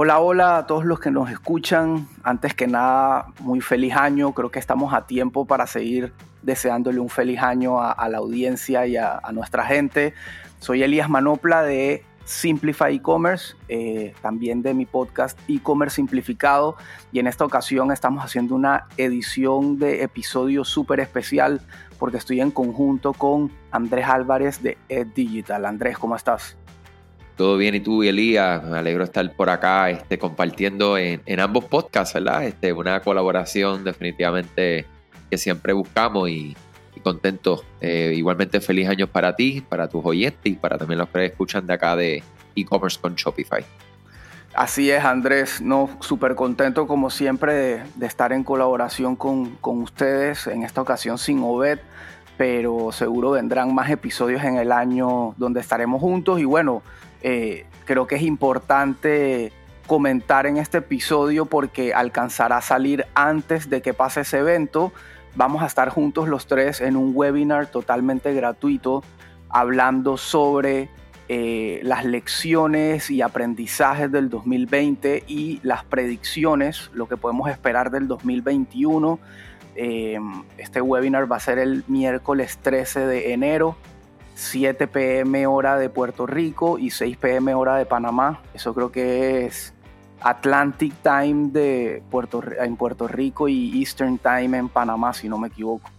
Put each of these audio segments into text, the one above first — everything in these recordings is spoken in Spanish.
Hola, hola a todos los que nos escuchan. Antes que nada, muy feliz año. Creo que estamos a tiempo para seguir deseándole un feliz año a, la audiencia y a, nuestra gente. Soy Elías Manopla de Simplify E-Commerce, eh, también de mi podcast E-Commerce Simplificado. Y en esta ocasión estamos haciendo una edición de episodio súper especial porque estoy en conjunto con Andrés Álvarez de Ed Digital. Andrés, ¿cómo estás? Todo bien, y tú, Elías, me alegro estar por acá este, compartiendo en, ambos podcasts, ¿verdad? Este, una colaboración definitivamente que siempre buscamos y, contento. Eh, igualmente feliz año para ti, para tus oyentes y para también los que escuchan de acá de e-commerce con Shopify. Así es, Andrés, no, súper contento como siempre de, estar en colaboración con, con, ustedes, en esta ocasión sin Obed, pero seguro vendrán más episodios en el año donde estaremos juntos y bueno, eh, creo que es importante comentar en este episodio porque alcanzará a salir antes de que pase ese evento. Vamos a estar juntos los tres en un webinar totalmente gratuito hablando sobre eh, las lecciones y aprendizajes del 2020 y las predicciones, lo que podemos esperar del 2021. Eh, este webinar va a ser el miércoles 13 de enero 7 pm hora de Puerto Rico y 6 pm hora de Panamá. Eso creo que es Atlantic Time de Puerto, en Puerto Rico y Eastern Time en Panamá, si no me equivoco.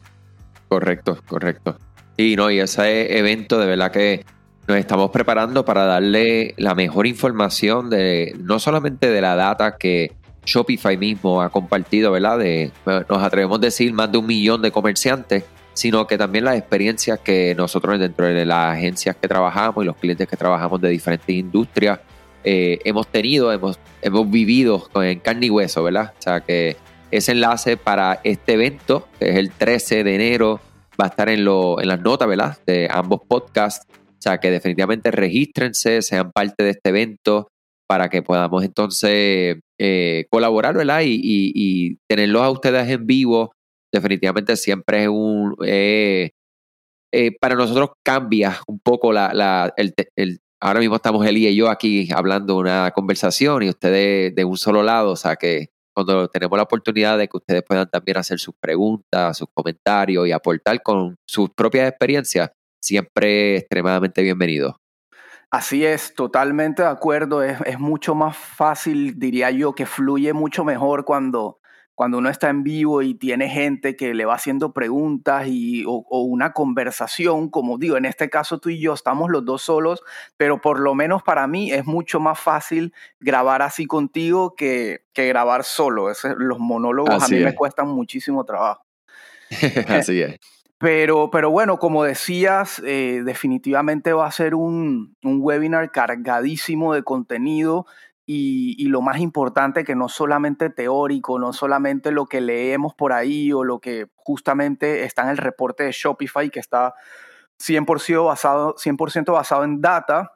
Correcto, correcto. Y no, y ese evento de verdad que nos estamos preparando para darle la mejor información de no solamente de la data que Shopify mismo ha compartido, ¿verdad? De, nos atrevemos a decir más de un millón de comerciantes sino que también las experiencias que nosotros dentro de las agencias que trabajamos y los clientes que trabajamos de diferentes industrias eh, hemos tenido, hemos, hemos vivido en carne y hueso, ¿verdad? O sea que ese enlace para este evento, que es el 13 de enero, va a estar en, lo, en las notas, ¿verdad? De ambos podcasts. O sea que definitivamente regístrense, sean parte de este evento para que podamos entonces eh, colaborar, ¿verdad? Y, y, tenerlos a ustedes en vivo definitivamente siempre es un... Eh, eh, para nosotros cambia un poco la, la el, el, ahora mismo estamos Eli y yo aquí hablando una conversación y ustedes de un solo lado, o sea que cuando tenemos la oportunidad de que ustedes puedan también hacer sus preguntas, sus comentarios y aportar con sus propias experiencias, siempre extremadamente bienvenido. Así es, totalmente de acuerdo. Es, es, mucho más fácil, diría yo, que fluye mucho mejor cuando cuando uno está en vivo y tiene gente que le va haciendo preguntas y, o, una conversación, como digo, en este caso tú y yo estamos los dos solos, pero por lo menos para mí es mucho más fácil grabar así contigo que, que grabar solo. los monólogos a mí me cuestan muchísimo trabajo. así es. Pero, pero bueno, como decías, eh, definitivamente va a ser un, un webinar cargadísimo de contenido y, lo más importante que no solamente teórico, no solamente lo que leemos por ahí o lo que justamente está en el reporte de Shopify que está 100% basado, 100 basado en data,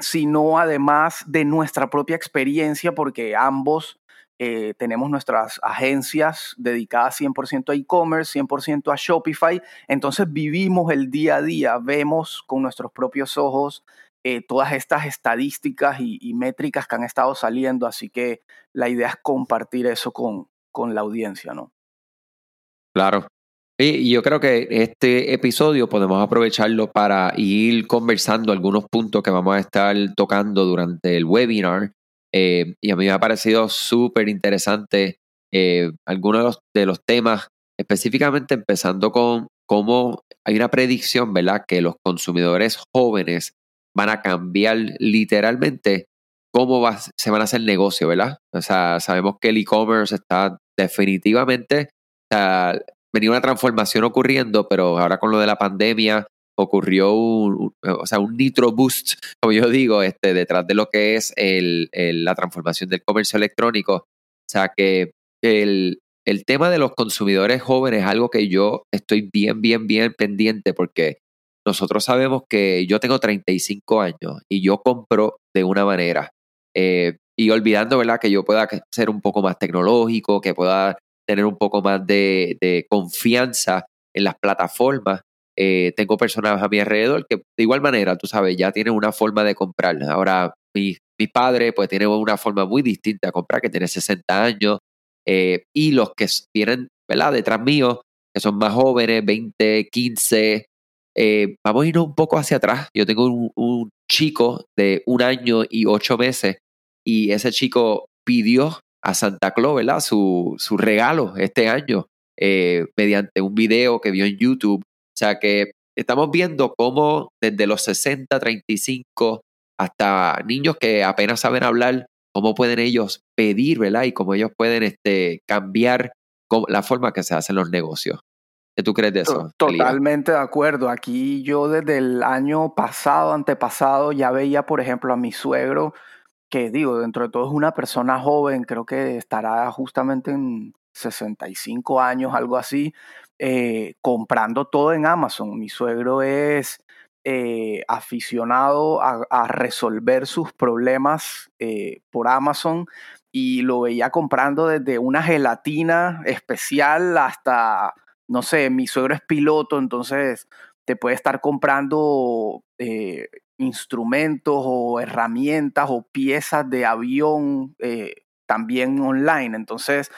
sino además de nuestra propia experiencia porque ambos eh, tenemos nuestras agencias dedicadas 100% a e-commerce, 100% a Shopify, entonces vivimos el día a día, vemos con nuestros propios ojos eh, todas estas estadísticas y, métricas que han estado saliendo, así que la idea es compartir eso con, con la audiencia, ¿no? Claro. Y yo creo que este episodio podemos aprovecharlo para ir conversando algunos puntos que vamos a estar tocando durante el webinar. Eh, y a mí me ha parecido súper interesante eh, algunos de los, temas, específicamente empezando con cómo hay una predicción, ¿verdad? Que los consumidores jóvenes van a cambiar literalmente cómo se van a hacer negocio, ¿verdad? O sea, sabemos que el e-commerce está definitivamente, o sea, venía una transformación ocurriendo, pero ahora con lo de la pandemia ocurrió un, o sea, un nitro boost, como yo digo, este, detrás de lo que es el, la transformación del comercio electrónico. O sea, que el, el tema de los consumidores jóvenes es algo que yo estoy bien, bien, bien pendiente porque nosotros sabemos que yo tengo 35 años y yo compro de una manera. Eh, y olvidando, ¿verdad? Que yo pueda ser un poco más tecnológico, que pueda tener un poco más de, confianza en las plataformas. Eh, tengo personas a mi alrededor que de igual manera, tú sabes, ya tienen una forma de comprar. Ahora, mi, mi padre pues tiene una forma muy distinta de comprar, que tiene 60 años, eh, y los que vienen, ¿verdad? Detrás mío, que son más jóvenes, 20, 15, eh, vamos a irnos un poco hacia atrás. Yo tengo un, chico de un año y ocho meses y ese chico pidió a Santa Claus, ¿verdad? Su, su regalo este año mediante un video que vio en YouTube. O sea que estamos viendo cómo desde los 60, 35 hasta niños que apenas saben hablar, cómo pueden ellos pedir, ¿verdad? Y cómo ellos pueden este, cambiar la forma que se hacen los negocios. ¿Qué tú crees de eso? Totalmente de acuerdo. Aquí yo desde el año pasado, antepasado, ya veía, por ejemplo, a mi suegro, que digo, dentro de todo es una persona joven, creo que estará justamente en 65 años, algo así, eh, comprando todo en Amazon. Mi suegro es eh, aficionado a, resolver sus problemas eh, por Amazon y lo veía comprando desde una gelatina especial hasta, no sé, mi suegro es piloto, entonces te puede estar comprando instrumentos o herramientas o piezas de avión también online. Entonces,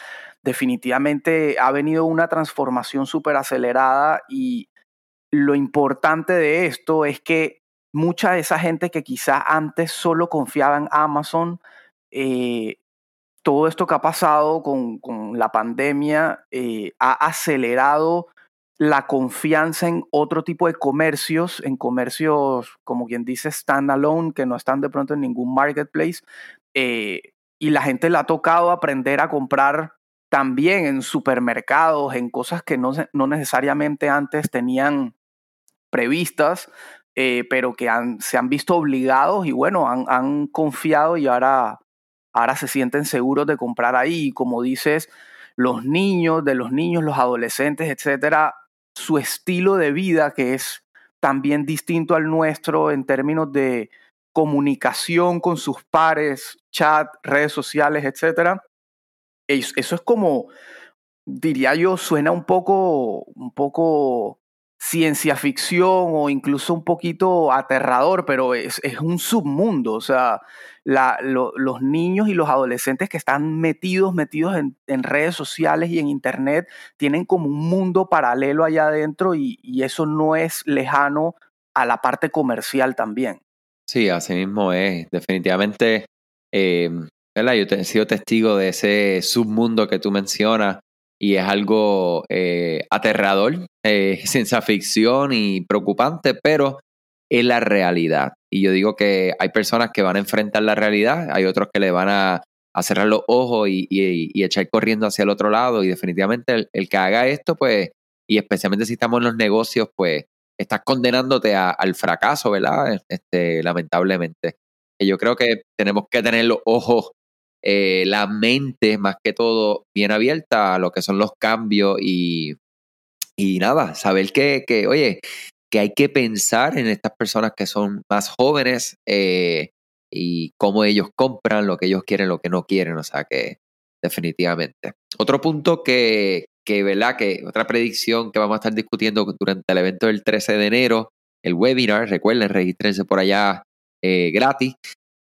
definitivamente ha venido una transformación súper acelerada y lo importante de esto es que mucha de esa gente que quizás antes solo confiaba en Amazon, eh, todo esto que ha pasado con, la pandemia eh, ha acelerado la confianza en otro tipo de comercios, en comercios, como quien dice, standalone, que no están de pronto en ningún marketplace. Eh, y la gente le ha tocado aprender a comprar también en supermercados, en cosas que no, no necesariamente antes tenían previstas, eh, pero que se han visto obligados y bueno, han, confiado y ahora, ahora se sienten seguros de comprar ahí. Como dices, los niños, de los niños, los adolescentes, etcétera, su estilo de vida, que es también distinto al nuestro en términos de comunicación con sus pares, chat, redes sociales, etcétera. Eso es como, diría yo, suena un poco, un poco ciencia ficción o incluso un poquito aterrador, pero es, un submundo. O sea, los niños y los adolescentes que están metidos, metidos en, redes sociales y en internet, tienen como un mundo paralelo allá adentro y, eso no es lejano a la parte comercial también. Sí, así mismo es. Definitivamente, eh, yo he sido testigo de ese submundo que tú mencionas y es algo eh, aterrador, eh, ciencia ficción y preocupante, pero es la realidad. Y yo digo que hay personas que van a enfrentar la realidad, hay otros que le van a, cerrar los ojos y, echar corriendo hacia el otro lado. Y definitivamente el, que haga esto, pues, y especialmente si estamos en los negocios, pues, estás condenándote al fracaso, ¿verdad? Este, lamentablemente. yo creo que tenemos que tener los ojos eh, la mente más que todo bien abierta a lo que son los cambios y, y nada, saber que, que, oye, que hay que pensar en estas personas que son más jóvenes eh, y cómo ellos compran, lo que ellos quieren, lo que no quieren, o sea que definitivamente. Otro punto que, que, ¿verdad? Que otra predicción que vamos a estar discutiendo durante el evento del 13 de enero, el webinar, recuerden, regístrense por allá eh, gratis,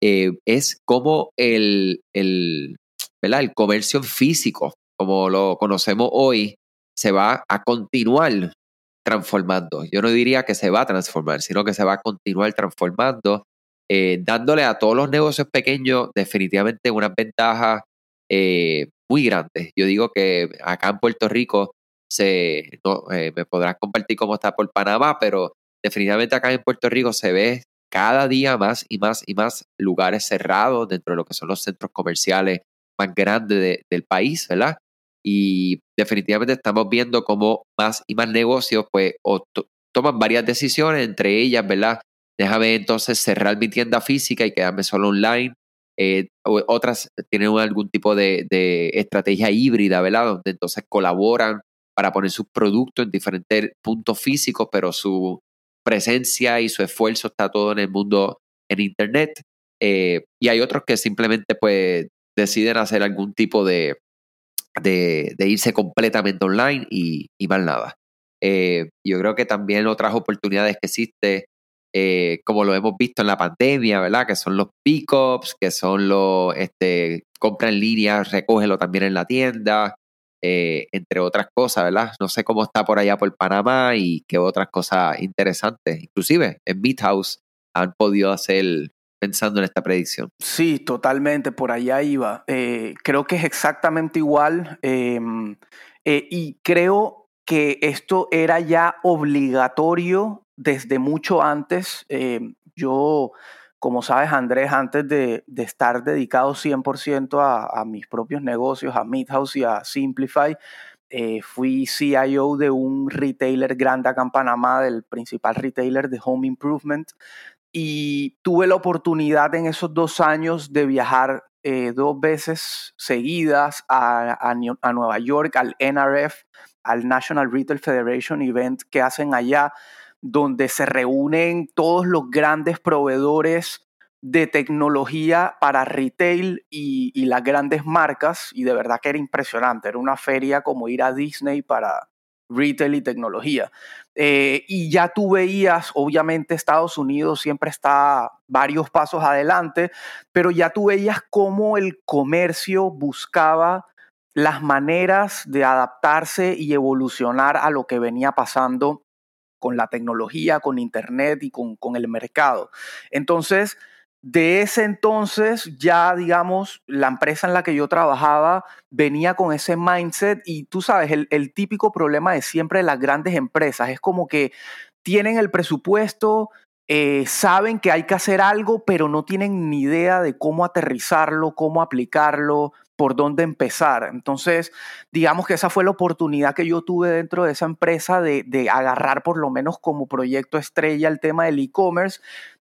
eh, es como el, el, el comercio físico, como lo conocemos hoy, se va a continuar transformando. Yo no diría que se va a transformar, sino que se va a continuar transformando, eh, dándole a todos los negocios pequeños definitivamente unas ventajas eh, muy grandes. Yo digo que acá en Puerto Rico se, me podrás compartir cómo está por Panamá, pero definitivamente acá en Puerto Rico se ve cada día más y más y más lugares cerrados dentro de lo que son los centros comerciales más grandes del país, ¿verdad? Y definitivamente estamos viendo cómo más y más negocios pues toman varias decisiones, entre ellas, ¿verdad? Déjame entonces cerrar mi tienda física y quedarme solo online. Eh, otras tienen algún tipo de, de estrategia híbrida, ¿verdad? Donde entonces colaboran para poner sus productos en diferentes puntos físicos, pero su presencia y su esfuerzo está todo en el mundo en Internet. Eh, y hay otros que simplemente pues deciden hacer algún tipo de, de, irse completamente online y, y más nada. Eh, yo creo que también otras oportunidades que existe eh, como lo hemos visto en la pandemia, ¿verdad? Que son los pickups, que son los, este, compra en línea, recógelo también en la tienda, eh, entre otras cosas, ¿verdad? No sé cómo está por allá por Panamá y qué otras cosas interesantes. Inclusive en House han podido hacer pensando en esta predicción. Sí, totalmente, por allá iba. Eh, creo que es exactamente igual em, eh, y creo que esto era ya obligatorio desde mucho antes. Em, yo, como sabes, Andrés, antes de, estar dedicado 100% a, a, mis propios negocios, a Midhouse y a Simplify, eh, fui CIO de un retailer grande acá en Panamá, del principal retailer de Home Improvement, y tuve la oportunidad en esos dos años de viajar eh, dos veces seguidas a, a, Nueva York, al NRF, al National Retail Federation Event que hacen allá, donde se reúnen todos los grandes proveedores de tecnología para retail y, las grandes marcas, y de verdad que era impresionante, era una feria como ir a Disney para, retail y tecnología. Eh, y ya tú veías, obviamente Estados Unidos siempre está varios pasos adelante, pero ya tú veías cómo el comercio buscaba las maneras de adaptarse y evolucionar a lo que venía pasando con la tecnología, con Internet y con, con el mercado. Entonces, de ese entonces ya, digamos, la empresa en la que yo trabajaba venía con ese mindset y tú sabes, el, típico problema de siempre de las grandes empresas es como que tienen el presupuesto, eh, saben que hay que hacer algo, pero no tienen ni idea de cómo aterrizarlo, cómo aplicarlo, por dónde empezar. Entonces, digamos que esa fue la oportunidad que yo tuve dentro de esa empresa de, agarrar por lo menos como proyecto estrella el tema del e-commerce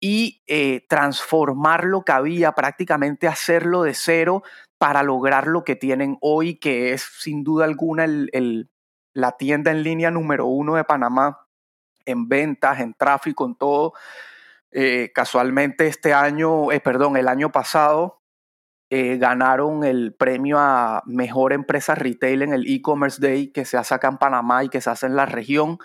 y eh, transformar lo que había, prácticamente hacerlo de cero para lograr lo que tienen hoy, que es sin duda alguna el, la tienda en línea número uno de Panamá en ventas, en tráfico, en todo. Eh, casualmente este año, eh, perdón, el año pasado ganaron el premio a mejor empresa retail en el e-commerce day que se hace acá en Panamá y que se hace en la región.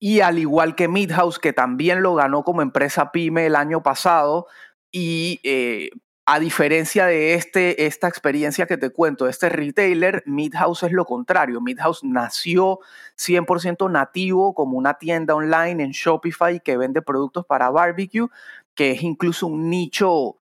Y al igual que Midhouse, que también lo ganó como empresa pyme el año pasado, y eh, a diferencia de este, esta experiencia que te cuento, este retailer, Midhouse es lo contrario. Midhouse nació 100% nativo como una tienda online en Shopify que vende productos para barbecue, que es incluso un nicho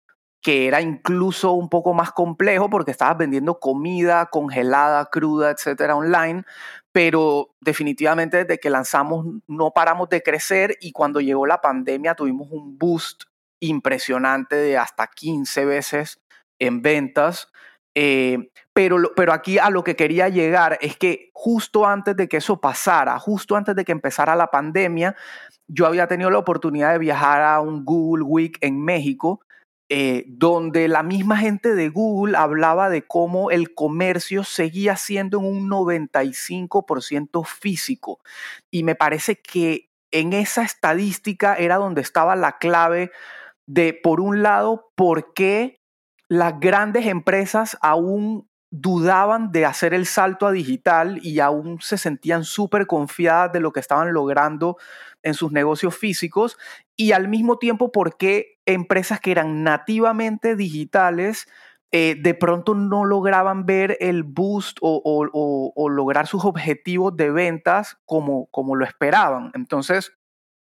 que era incluso un poco más complejo porque estabas vendiendo comida congelada, cruda, etcétera, online, pero definitivamente desde que lanzamos no paramos de crecer y cuando llegó la pandemia tuvimos un boost impresionante de hasta 15 veces en ventas. Eh, pero, pero aquí a lo que quería llegar es que justo antes de que eso pasara, justo antes de que empezara la pandemia, yo había tenido la oportunidad de viajar a un Google Week en México eh, donde la misma gente de Google hablaba de cómo el comercio seguía siendo en un 95% físico. Y me parece que en esa estadística era donde estaba la clave de, por un lado, por qué las grandes empresas aún dudaban de hacer el salto a digital y aún se sentían súper confiadas de lo que estaban logrando en sus negocios físicos y al mismo tiempo por qué empresas que eran nativamente digitales eh, de pronto no lograban ver el boost o, lograr sus objetivos de ventas como, como lo esperaban. Entonces,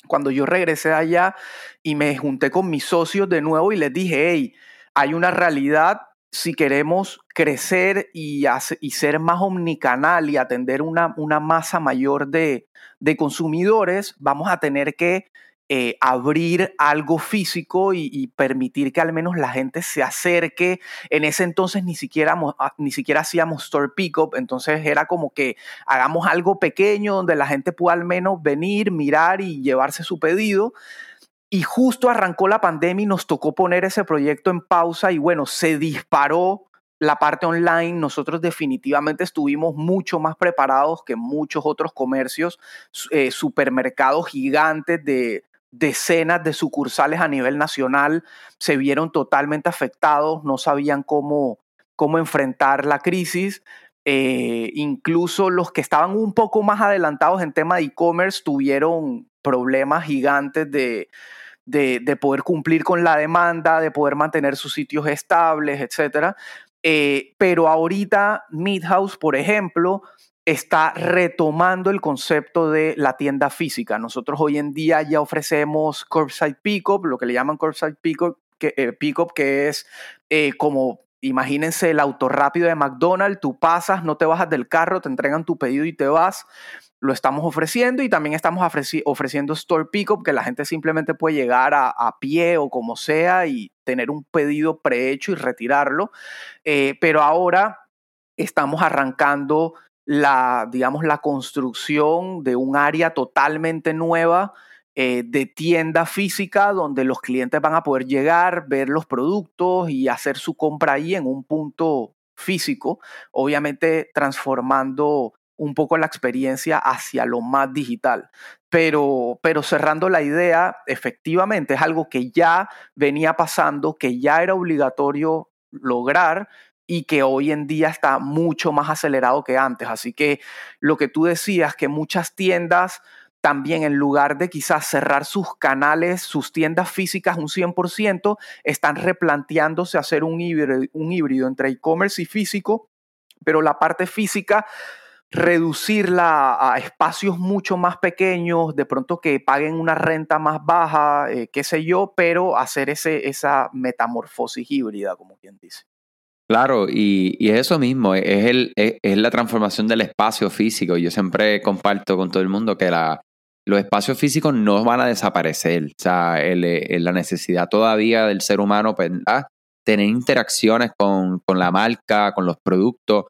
cuando yo regresé allá y me junté con mis socios de nuevo y les dije, hey, hay una realidad si queremos crecer y, ser más omnicanal y atender una, masa mayor de, de, consumidores, vamos a tener que eh, abrir algo físico y, permitir que al menos la gente se acerque. En ese entonces ni siquiera, ah, ni siquiera hacíamos store pickup, entonces era como que hagamos algo pequeño donde la gente pueda al menos venir, mirar y llevarse su pedido. Y justo arrancó la pandemia y nos tocó poner ese proyecto en pausa y bueno, se disparó la parte online, nosotros definitivamente estuvimos mucho más preparados que muchos otros comercios, eh, supermercados gigantes de decenas de sucursales a nivel nacional se vieron totalmente afectados, no sabían cómo, cómo enfrentar la crisis. Eh, incluso los que estaban un poco más adelantados en tema de e-commerce tuvieron problemas gigantes de, de, poder cumplir con la demanda, de poder mantener sus sitios estables, etc. Eh, pero ahorita Midhouse, por ejemplo, está retomando el concepto de la tienda física. Nosotros hoy en día ya ofrecemos curbside pickup, lo que le llaman curbside pickup, que, eh, que es eh, como, imagínense el auto rápido de McDonald's, tú pasas, no te bajas del carro, te entregan tu pedido y te vas lo estamos ofreciendo y también estamos ofreciendo Store Pickup, que la gente simplemente puede llegar a, pie o como sea y tener un pedido prehecho y retirarlo. Eh, pero ahora estamos arrancando la, digamos, la construcción de un área totalmente nueva eh, de tienda física donde los clientes van a poder llegar, ver los productos y hacer su compra ahí en un punto físico, obviamente transformando un poco la experiencia hacia lo más digital. Pero, pero cerrando la idea, efectivamente es algo que ya venía pasando, que ya era obligatorio lograr y que hoy en día está mucho más acelerado que antes. Así que lo que tú decías, que muchas tiendas también en lugar de quizás cerrar sus canales, sus tiendas físicas un 100%, están replanteándose hacer un híbrido, un híbrido entre e-commerce y físico, pero la parte física reducirla a espacios mucho más pequeños, de pronto que paguen una renta más baja, eh, qué sé yo, pero hacer ese, esa metamorfosis híbrida, como quien dice. Claro, y, es eso mismo, es, el, es, la transformación del espacio físico. Yo siempre comparto con todo el mundo que la, los espacios físicos no van a desaparecer. O sea, la necesidad todavía del ser humano, pues, tener interacciones con, con la marca, con los productos,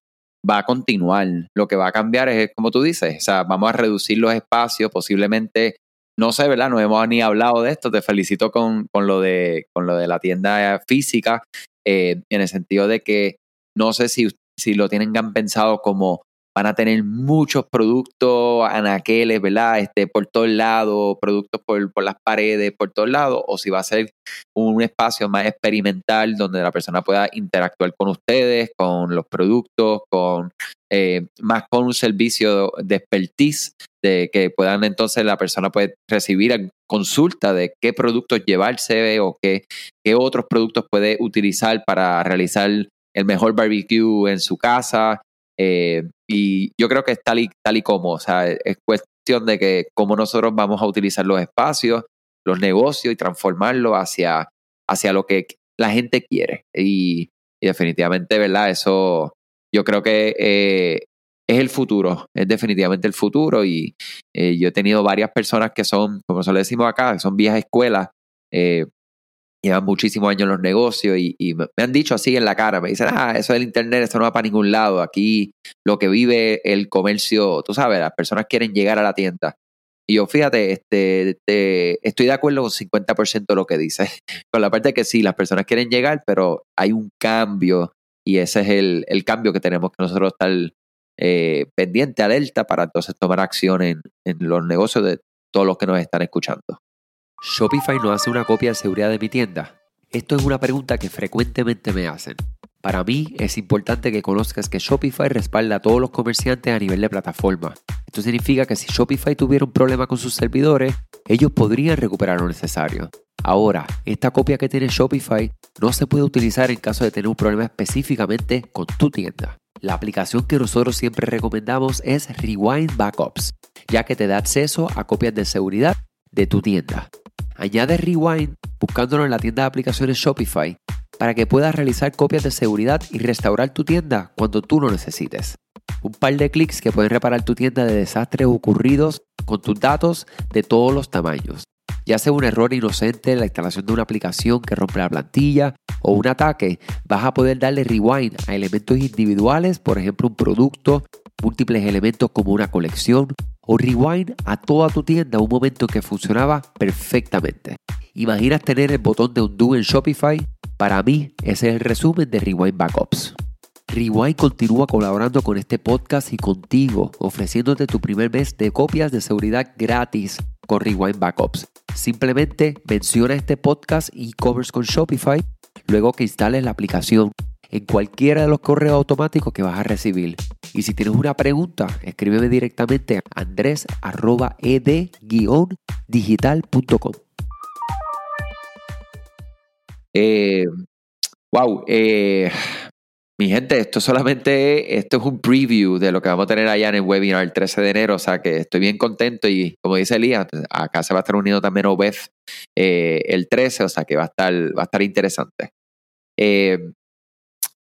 va a continuar. Lo que va a cambiar es, como tú dices, o sea, vamos a reducir los espacios, posiblemente, no sé, ¿verdad? No hemos ni hablado de esto, te felicito con, con lo, de, con lo de la tienda física, eh, en el sentido de que no sé si, si lo tienen pensado como van a tener muchos productos anaqueles, ¿verdad? Este, por todos lados, productos por, por, las paredes, por todos lados, o si va a ser un espacio más experimental donde la persona pueda interactuar con ustedes, con los productos, con eh, más con un servicio de expertise, de que puedan entonces la persona puede recibir consulta de qué productos llevarse o qué, qué otros productos puede utilizar para realizar el mejor barbecue en su casa, eh, y yo creo que es tal y, tal y como, o sea, es cuestión de que cómo nosotros vamos a utilizar los espacios, los negocios y transformarlo hacia, hacia lo que la gente quiere. Y, definitivamente, ¿verdad? Eso yo creo que eh, es el futuro, es definitivamente el futuro. Y eh, yo he tenido varias personas que son, como se lo decimos acá, son viejas escuelas, eh, llevan muchísimos años en los negocios y, me han dicho así en la cara, me dicen, ah, eso del Internet, eso no va para ningún lado, aquí lo que vive el comercio, tú sabes, las personas quieren llegar a la tienda. Y yo, fíjate, este, estoy de acuerdo con 50% de lo que dices, con la parte que sí, las personas quieren llegar, pero hay un cambio y ese es el, cambio que tenemos que nosotros estar eh, pendiente, alerta, para entonces tomar acción en los negocios de todos los que nos están escuchando. ¿Shopify no hace una copia de seguridad de mi tienda? Esto es una pregunta que frecuentemente me hacen. Para mí es importante que conozcas que Shopify respalda a todos los comerciantes a nivel de plataforma. Esto significa que si Shopify tuviera un problema con sus servidores, ellos podrían recuperar lo necesario. Ahora, esta copia que tiene Shopify no se puede utilizar en caso de tener un problema específicamente con tu tienda. La aplicación que nosotros siempre recomendamos es Rewind Backups, ya que te da acceso a copias de seguridad de tu tienda. Añade Rewind buscándolo en la tienda de aplicaciones Shopify para que puedas realizar copias de seguridad y restaurar tu tienda cuando tú lo necesites. Un par de clics que pueden reparar tu tienda de desastres ocurridos con tus datos de todos los tamaños. Ya sea un error inocente en la instalación de una aplicación que rompe la plantilla o un ataque, vas a poder darle rewind a elementos individuales, por ejemplo un producto, múltiples elementos como una colección o rewind a toda tu tienda un momento que funcionaba perfectamente. ¿Imaginas tener el botón de undo en Shopify? Para mí, ese es el resumen de Rewind Backups. Rewind continúa colaborando con este podcast y contigo, ofreciéndote tu primer mes de copias de seguridad gratis con Rewind Backups. Simplemente menciona este podcast y covers con Shopify luego que instales la aplicación en cualquiera de los correos automáticos que vas a recibir. Y si tienes una pregunta, escríbeme directamente a andres.ed-digital.com. wow, mi gente, esto solamente esto es un preview de lo que vamos a tener allá en el webinar el 13 de enero, o sea que estoy bien contento y como dice Elías, acá se va a estar uniendo también Obed eh, el 13, o sea que va a estar, va a estar interesante. Eh,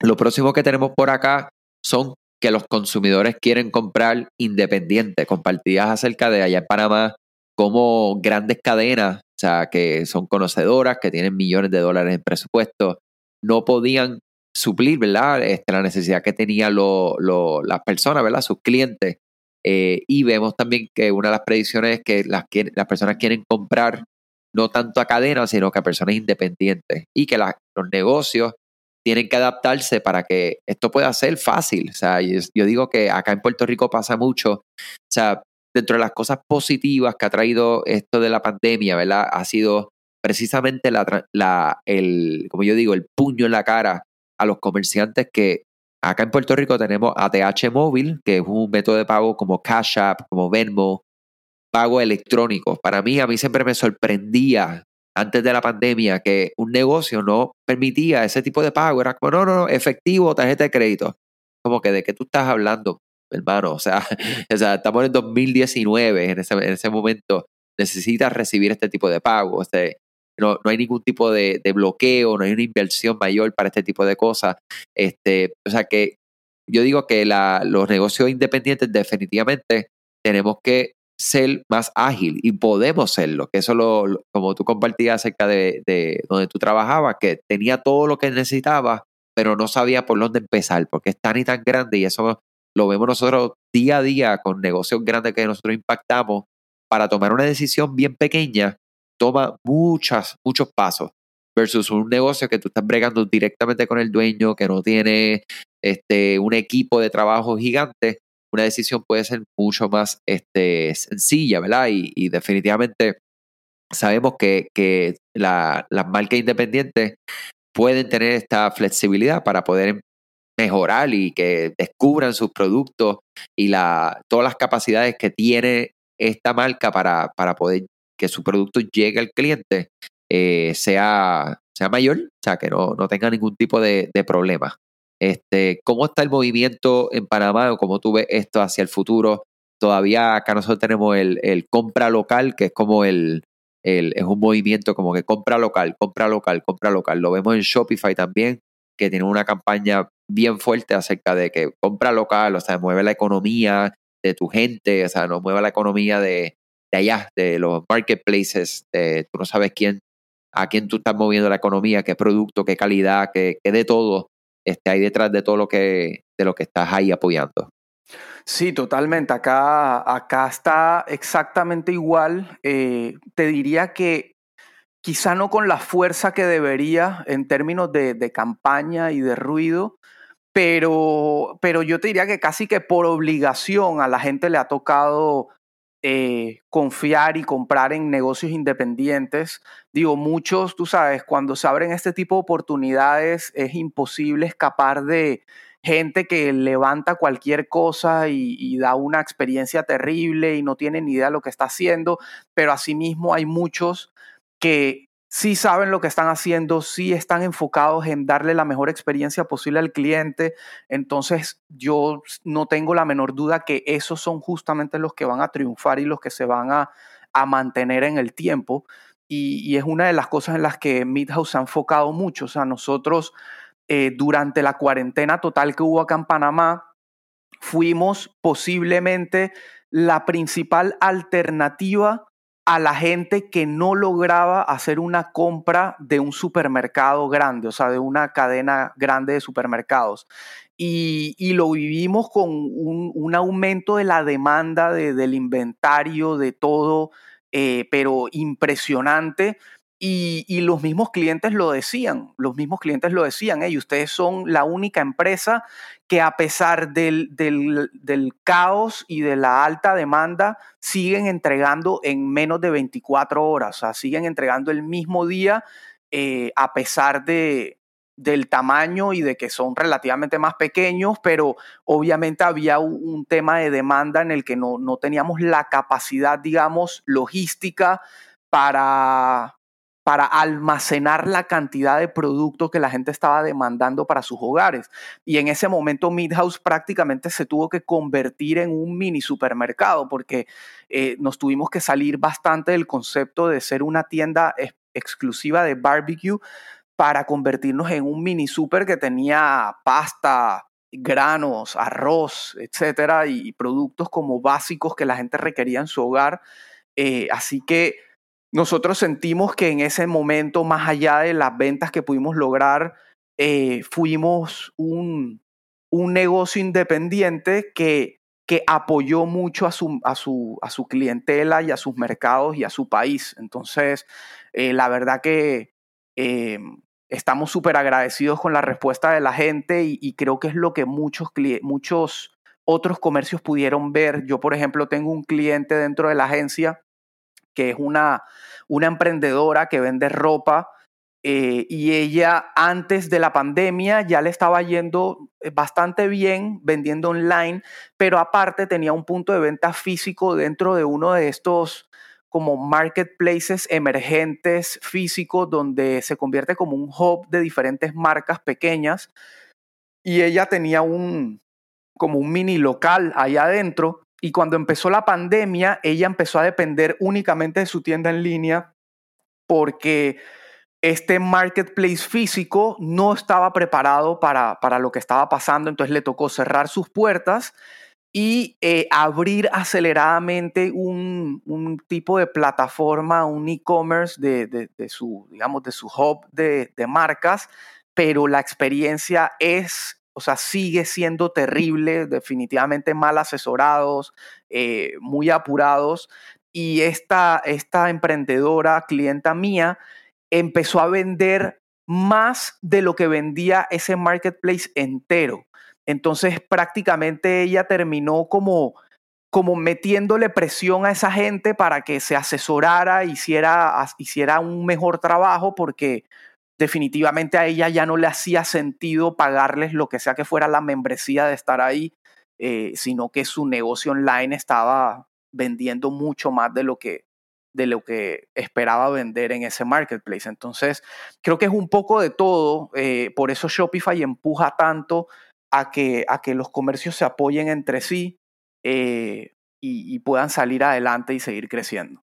lo próximo que tenemos por acá son que los consumidores quieren comprar independiente, compartidas acerca de allá en Panamá, como grandes cadenas, o sea, que son conocedoras, que tienen millones de dólares en presupuesto, no podían suplir, ¿verdad? Este, la necesidad que tenían las personas, ¿verdad? Sus clientes. Eh, y vemos también que una de las predicciones es que las, las personas quieren comprar no tanto a cadenas, sino que a personas independientes. Y que los negocios tienen que adaptarse para que esto pueda ser fácil. O sea, yo, digo que acá en Puerto Rico pasa mucho. O sea, dentro de las cosas positivas que ha traído esto de la pandemia, ¿verdad? Ha sido precisamente el, como yo digo, el puño en la cara a los comerciantes que acá en Puerto Rico tenemos ATH móvil, que es un método de pago como Cash App, como Venmo, pago electrónico. Para mí, a mí siempre me sorprendía antes de la pandemia que un negocio no permitía ese tipo de pago. Era como, no, no, efectivo, tarjeta de crédito. Como que de qué tú estás hablando, hermano. O sea, o sea estamos en 2019, en ese, en ese momento necesitas recibir este tipo de pago. Este, no, no hay ningún tipo de, bloqueo, no hay una inversión mayor para este tipo de cosas. Este, o sea que yo digo que la, los negocios independientes definitivamente tenemos que ser más ágil y podemos serlo, que eso lo, como tú compartías acerca de, de, donde tú trabajabas, que tenía todo lo que necesitaba, pero no sabía por dónde empezar, porque es tan y tan grande y eso lo vemos nosotros día a día con negocios grandes que nosotros impactamos para tomar una decisión bien pequeña toma muchas, muchos pasos versus un negocio que tú estás bregando directamente con el dueño, que no tiene este, un equipo de trabajo gigante, una decisión puede ser mucho más este, sencilla, ¿verdad? Y, definitivamente sabemos que, que las marcas independientes pueden tener esta flexibilidad para poder mejorar y que descubran sus productos y la, todas las capacidades que tiene esta marca para, para poder que su producto llegue al cliente eh, sea, sea mayor, o sea, que no, no tenga ningún tipo de, problema. Este, ¿Cómo está el movimiento en Panamá o cómo tú ves esto hacia el futuro? Todavía acá nosotros tenemos el, el compra local, que es como el, el, es un movimiento como que compra local, compra local, compra local. Lo vemos en Shopify también, que tiene una campaña bien fuerte acerca de que compra local, o sea, mueve la economía de tu gente, o sea, no mueve la economía de, de allá, de los marketplaces, tú no sabes quién, a quién tú estás moviendo la economía, qué producto, qué calidad, qué, de todo este, hay detrás de todo lo que, de lo que estás ahí apoyando. Sí, totalmente. Acá, acá está exactamente igual. Eh, te diría que quizá no con la fuerza que debería en términos de, de campaña y de ruido, pero, pero yo te diría que casi que por obligación a la gente le ha tocado eh, confiar y comprar en negocios independientes. Digo, muchos, tú sabes, cuando se abren este tipo de oportunidades es imposible escapar de gente que levanta cualquier cosa y, da una experiencia terrible y no tiene ni idea de lo que está haciendo, pero asimismo hay muchos que sí saben lo que están haciendo, sí están enfocados en darle la mejor experiencia posible al cliente. Entonces yo no tengo la menor duda que esos son justamente los que van a triunfar y los que se van a, mantener en el tiempo. Y, es una de las cosas en las que Midhouse se ha enfocado mucho. O sea, nosotros eh, durante la cuarentena total que hubo acá en Panamá, fuimos posiblemente la principal alternativa a la gente que no lograba hacer una compra de un supermercado grande, o sea, de una cadena grande de supermercados. Y, lo vivimos con un, aumento de la demanda del inventario, de todo, eh, pero impresionante. Y, los mismos clientes lo decían, los mismos clientes lo decían, y ustedes son la única empresa que a pesar del, caos y de la alta demanda, siguen entregando en menos de 24 horas, o sea, siguen entregando el mismo día eh, a pesar de, del tamaño y de que son relativamente más pequeños, pero obviamente había un, tema de demanda en el que no, no teníamos la capacidad, digamos, logística para para almacenar la cantidad de producto que la gente estaba demandando para sus hogares. Y en ese momento Midhouse prácticamente se tuvo que convertir en un mini supermercado porque eh, nos tuvimos que salir bastante del concepto de ser una tienda exclusiva de barbecue para convertirnos en un mini super que tenía pasta, granos, arroz, etcétera, y productos como básicos que la gente requería en su hogar. Eh, así que nosotros sentimos que en ese momento, más allá de las ventas que pudimos lograr, eh, fuimos un, negocio independiente que, que apoyó mucho a su, a, su, a su, clientela y a sus mercados y a su país. Entonces, eh, la verdad que eh, estamos súper agradecidos con la respuesta de la gente y, creo que es lo que muchos, muchos otros comercios pudieron ver. Yo, por ejemplo, tengo un cliente dentro de la agencia que es una, una emprendedora que vende ropa eh, y ella antes de la pandemia ya le estaba yendo eh, bastante bien vendiendo online, pero aparte tenía un punto de venta físico dentro de uno de estos como marketplaces emergentes físicos donde se convierte como un hub de diferentes marcas pequeñas y ella tenía un como un mini local allá adentro y cuando empezó la pandemia, ella empezó a depender únicamente de su tienda en línea porque este marketplace físico no estaba preparado para, para lo que estaba pasando, entonces le tocó cerrar sus puertas y eh, abrir aceleradamente un, un, tipo de plataforma, un e-commerce de, de, de, su, digamos, de su hub de, de marcas, pero la experiencia es o sea, sigue siendo terrible, definitivamente mal asesorados, eh, muy apurados. Y esta, esta emprendedora, clienta mía, empezó a vender más de lo que vendía ese marketplace entero. Entonces prácticamente ella terminó como, como metiéndole presión a esa gente para que se asesorara, hiciera, hiciera un mejor trabajo, porque definitivamente a ella ya no le hacía sentido pagarles lo que sea que fuera la membresía de estar ahí, eh, sino que su negocio online estaba vendiendo mucho más de lo que de lo que esperaba vender en ese marketplace. Entonces, creo que es un poco de todo, eh, por eso Shopify empuja tanto a que, a que los comercios se apoyen entre sí eh, y puedan salir adelante y seguir creciendo.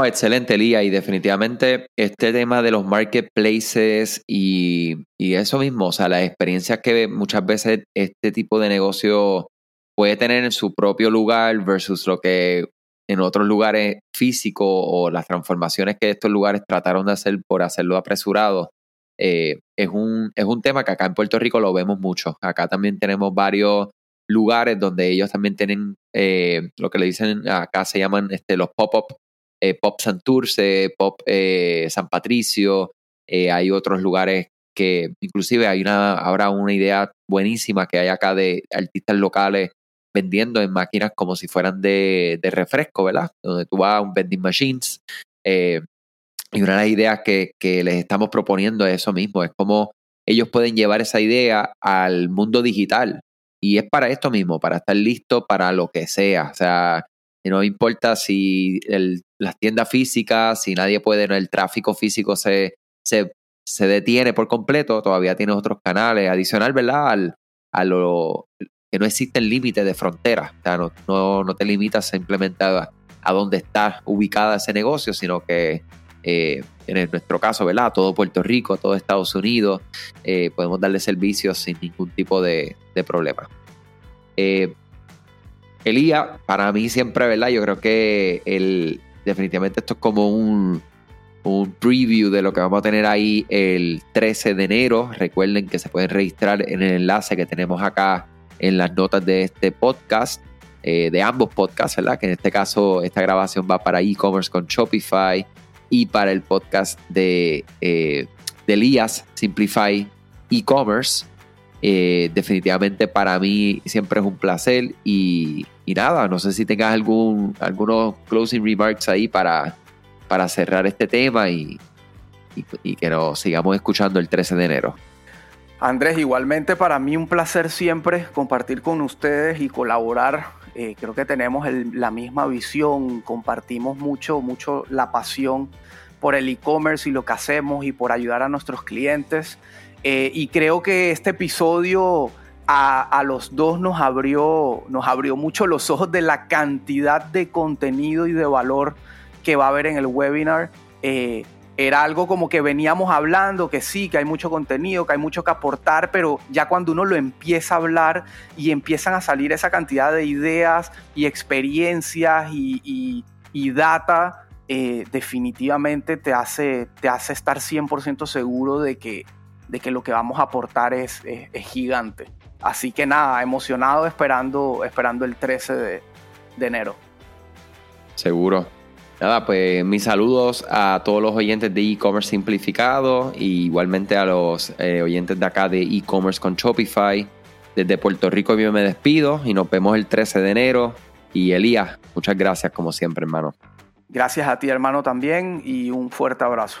Oh, excelente, Lía. Y definitivamente este tema de los marketplaces y, eso mismo, o sea, las experiencias que muchas veces este tipo de negocio puede tener en su propio lugar versus lo que en otros lugares físicos o las transformaciones que estos lugares trataron de hacer por hacerlo apresurado, eh, es, un, es un tema que acá en Puerto Rico lo vemos mucho. Acá también tenemos varios lugares donde ellos también tienen eh, lo que le dicen acá se llaman este, los pop-up eh, Pop Santurce, Pop eh, San Patricio, eh, hay otros lugares que inclusive hay una, ahora una idea buenísima que hay acá de artistas locales vendiendo en máquinas como si fueran de, refresco, ¿verdad? Donde tú vas a un vending machines. y una de las ideas que, que les estamos proponiendo es eso mismo, es como ellos pueden llevar esa idea al mundo digital. Y es para esto mismo, para estar listo para lo que sea. O sea, no importa si las tiendas físicas, si nadie puede, el tráfico físico se, se, se detiene por completo, todavía tienes otros canales adicional, ¿verdad? Al, a lo que no existe el límite de frontera. O sea, no, no, te limitas simplemente a, a dónde está ubicada ese negocio, sino que eh, en nuestro caso, ¿verdad? Todo Puerto Rico, todo Estados Unidos, eh, podemos darle servicios sin ningún tipo de, de problema. Eh, Elías, para mí siempre, ¿verdad? Yo creo que el, definitivamente esto es como un, un preview de lo que vamos a tener ahí el 13 de enero. Recuerden que se pueden registrar en el enlace que tenemos acá en las notas de este podcast, eh, de ambos podcasts, ¿verdad? Que en este caso esta grabación va para e-commerce con Shopify y para el podcast de, eh, de Elías, Simplify e-commerce. Eh, definitivamente para mí siempre es un placer y, nada, no sé si tengas algún, algunos closing remarks ahí para, para cerrar este tema y, que nos sigamos escuchando el 13 de enero. Andrés, igualmente para mí un placer siempre compartir con ustedes y colaborar. Eh, creo que tenemos la misma visión, compartimos mucho, mucho la pasión por el e-commerce y lo que hacemos y por ayudar a nuestros clientes. Eh, y creo que este episodio a, los dos nos abrió, nos abrió mucho los ojos de la cantidad de contenido y de valor que va a haber en el webinar. Eh, era algo como que veníamos hablando, que sí, que hay mucho contenido, que hay mucho que aportar, pero ya cuando uno lo empieza a hablar y empiezan a salir esa cantidad de ideas y experiencias y, data, eh, definitivamente te hace, te hace estar 100% seguro de que, de que lo que vamos a aportar es, es, gigante. Así que nada, emocionado esperando, esperando el 13 de, de enero. Seguro. Nada, pues mis saludos a todos los oyentes de e-commerce simplificado y igualmente a los eh, oyentes de acá de e-commerce con Shopify. Desde Puerto Rico yo me despido y nos vemos el 13 de enero. Y Elías, muchas gracias como siempre, hermano. Gracias a ti, hermano, también y un fuerte abrazo.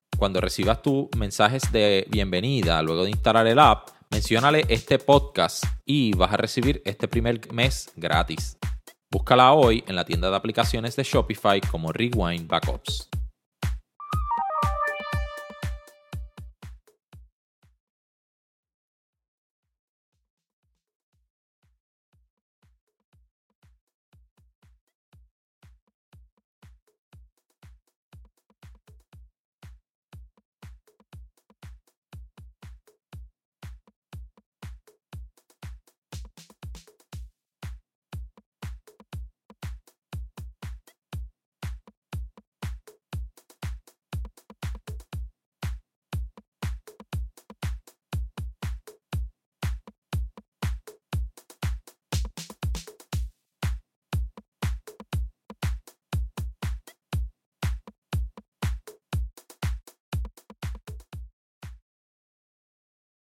cuando recibas tus mensajes de bienvenida luego de instalar el app, menciónale este podcast y vas a recibir este primer mes gratis. Búscala hoy en la tienda de aplicaciones de Shopify como Rewind Backups.